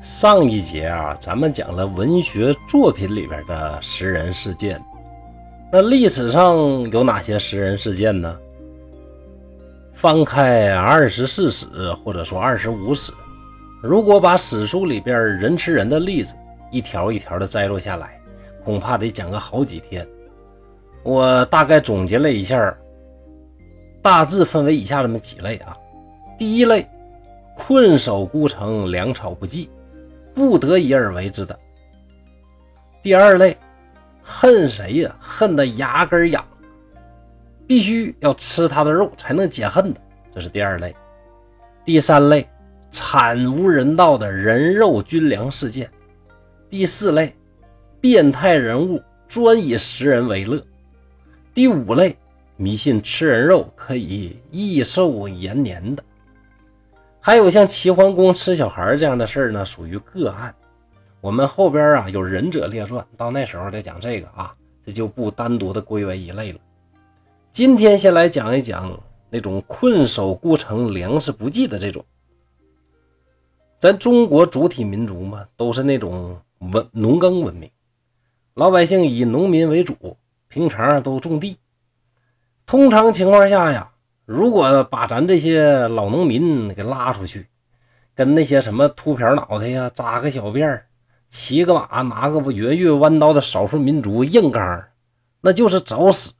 上一节啊，咱们讲了文学作品里边的食人事件。那历史上有哪些食人事件呢？翻开二十四史或者说二十五史，如果把史书里边人吃人的例子一条一条的摘录下来，恐怕得讲个好几天。我大概总结了一下，大致分为以下这么几类啊。第一类，困守孤城，粮草不济。不得已而为之的。第二类，恨谁呀？恨得牙根痒，必须要吃他的肉才能解恨的，这是第二类。第三类，惨无人道的人肉军粮事件。第四类，变态人物专以食人为乐。第五类，迷信吃人肉可以益寿延年的。还有像齐桓公吃小孩这样的事儿呢，属于个案。我们后边啊有忍者列传，到那时候再讲这个啊，这就不单独的归为一类了。今天先来讲一讲那种困守孤城、粮食不济的这种。咱中国主体民族嘛，都是那种文农耕文明，老百姓以农民为主，平常都种地。通常情况下呀。如果把咱这些老农民给拉出去，跟那些什么秃瓢脑袋呀、扎个小辫儿、骑个马、拿个圆月弯刀的少数民族硬刚，那就是找死。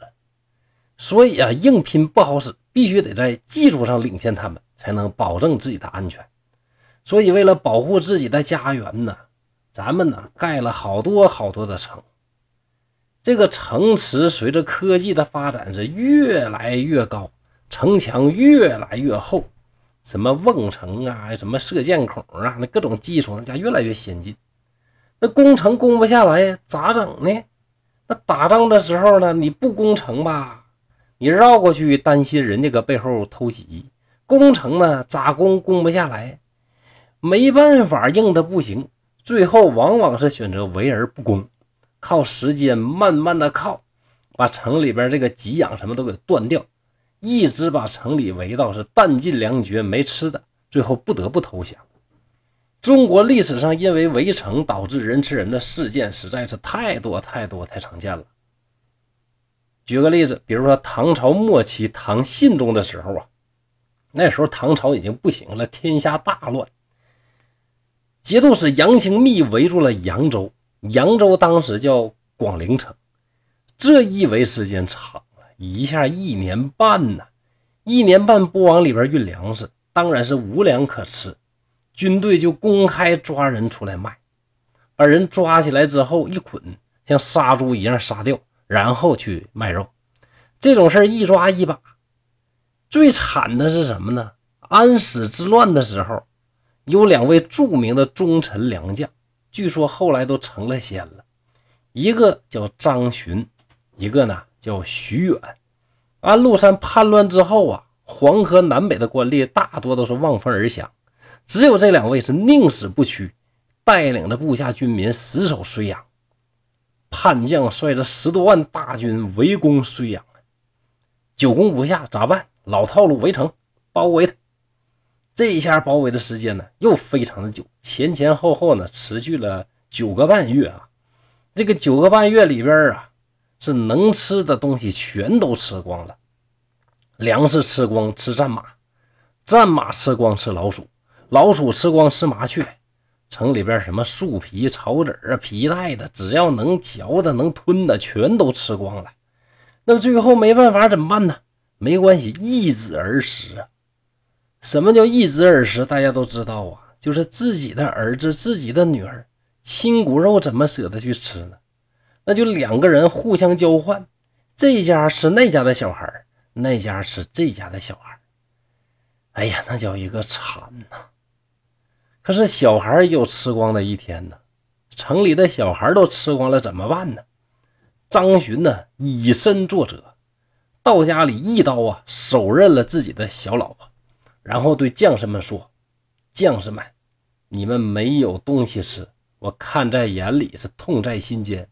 所以啊，硬拼不好使，必须得在技术上领先他们，才能保证自己的安全。所以，为了保护自己的家园呢，咱们呢盖了好多好多的城。这个城池随着科技的发展是越来越高。城墙越来越厚，什么瓮城啊，什么射箭孔啊，那各种技术那家越来越先进。那攻城攻不下来咋整呢？那打仗的时候呢，你不攻城吧，你绕过去担心人家搁背后偷袭；攻城呢，咋攻攻不下来，没办法，硬的不行。最后往往是选择围而不攻，靠时间慢慢的靠，把城里边这个给养什么都给断掉。一直把城里围到是弹尽粮绝，没吃的，最后不得不投降。中国历史上因为围城导致人吃人的事件实在是太多太多太常见了。举个例子，比如说唐朝末期唐信宗的时候啊，那时候唐朝已经不行了，天下大乱，节度使杨清密围住了扬州，扬州当时叫广陵城，这一围时间长。一下一年半呢，一年半不往里边运粮食，当然是无粮可吃。军队就公开抓人出来卖，把人抓起来之后一捆，像杀猪一样杀掉，然后去卖肉。这种事一抓一把。最惨的是什么呢？安史之乱的时候，有两位著名的忠臣良将，据说后来都成了仙了。一个叫张巡，一个呢。叫徐远，安禄山叛乱之后啊，黄河南北的官吏大多都是望风而降，只有这两位是宁死不屈，带领着部下军民死守睢阳。叛将率着十多万大军围攻睢阳，久攻不下，咋办？老套路，围城，包围他。这一下包围的时间呢，又非常的久，前前后后呢，持续了九个半月啊。这个九个半月里边啊。是能吃的东西全都吃光了，粮食吃光吃战马，战马吃光吃老鼠，老鼠吃光吃麻雀。城里边什么树皮、草籽啊、皮带的，只要能嚼的、能吞的，全都吃光了。那最后没办法怎么办呢？没关系，易子而食。什么叫易子而食？大家都知道啊，就是自己的儿子、自己的女儿，亲骨肉怎么舍得去吃呢？那就两个人互相交换，这家吃那家的小孩，那家吃这家的小孩。哎呀，那叫一个惨呐！可是小孩有吃光的一天呢，城里的小孩都吃光了，怎么办呢？张巡呢，以身作则，到家里一刀啊，手刃了自己的小老婆，然后对将士们说：“将士们，你们没有东西吃，我看在眼里，是痛在心间。”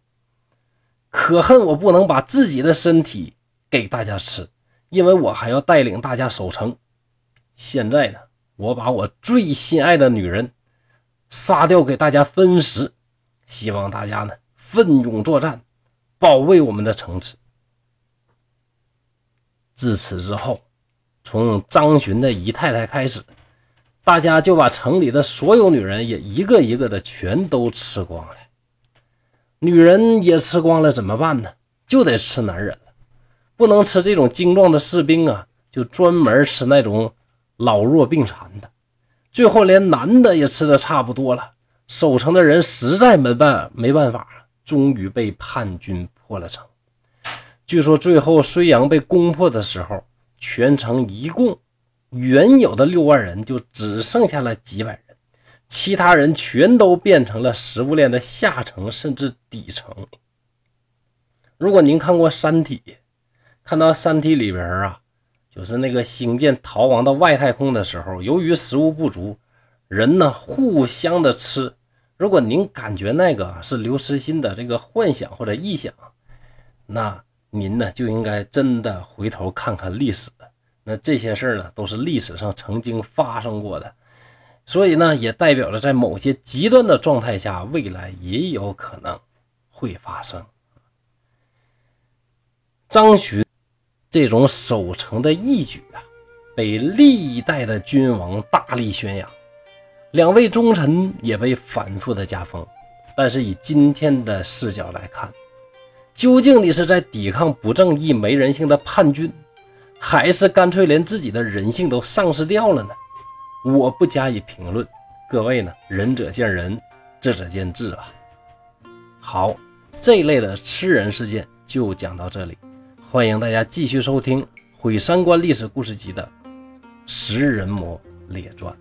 可恨我不能把自己的身体给大家吃，因为我还要带领大家守城。现在呢，我把我最心爱的女人杀掉给大家分食，希望大家呢奋勇作战，保卫我们的城池。自此之后，从张巡的姨太太开始，大家就把城里的所有女人也一个一个的全都吃光了。女人也吃光了怎么办呢？就得吃男人了，不能吃这种精壮的士兵啊，就专门吃那种老弱病残的。最后连男的也吃的差不多了，守城的人实在没办没办法，终于被叛军破了城。据说最后睢阳被攻破的时候，全城一共原有的六万人就只剩下了几百人，其他人全都变成了食物链的下层甚至底层。如果您看过《三体》，看到《三体》里边啊，就是那个星舰逃亡到外太空的时候，由于食物不足，人呢互相的吃。如果您感觉那个是刘慈欣的这个幻想或者臆想，那您呢就应该真的回头看看历史。那这些事儿呢，都是历史上曾经发生过的，所以呢，也代表着在某些极端的状态下，未来也有可能会发生。张巡这种守城的义举啊，被历代的君王大力宣扬，两位忠臣也被反复的加封。但是以今天的视角来看，究竟你是在抵抗不正义、没人性的叛军，还是干脆连自己的人性都丧失掉了呢？我不加以评论，各位呢，仁者见仁，智者见智吧。好，这一类的吃人事件就讲到这里。欢迎大家继续收听《毁三观历史故事集》的《食人魔列传》。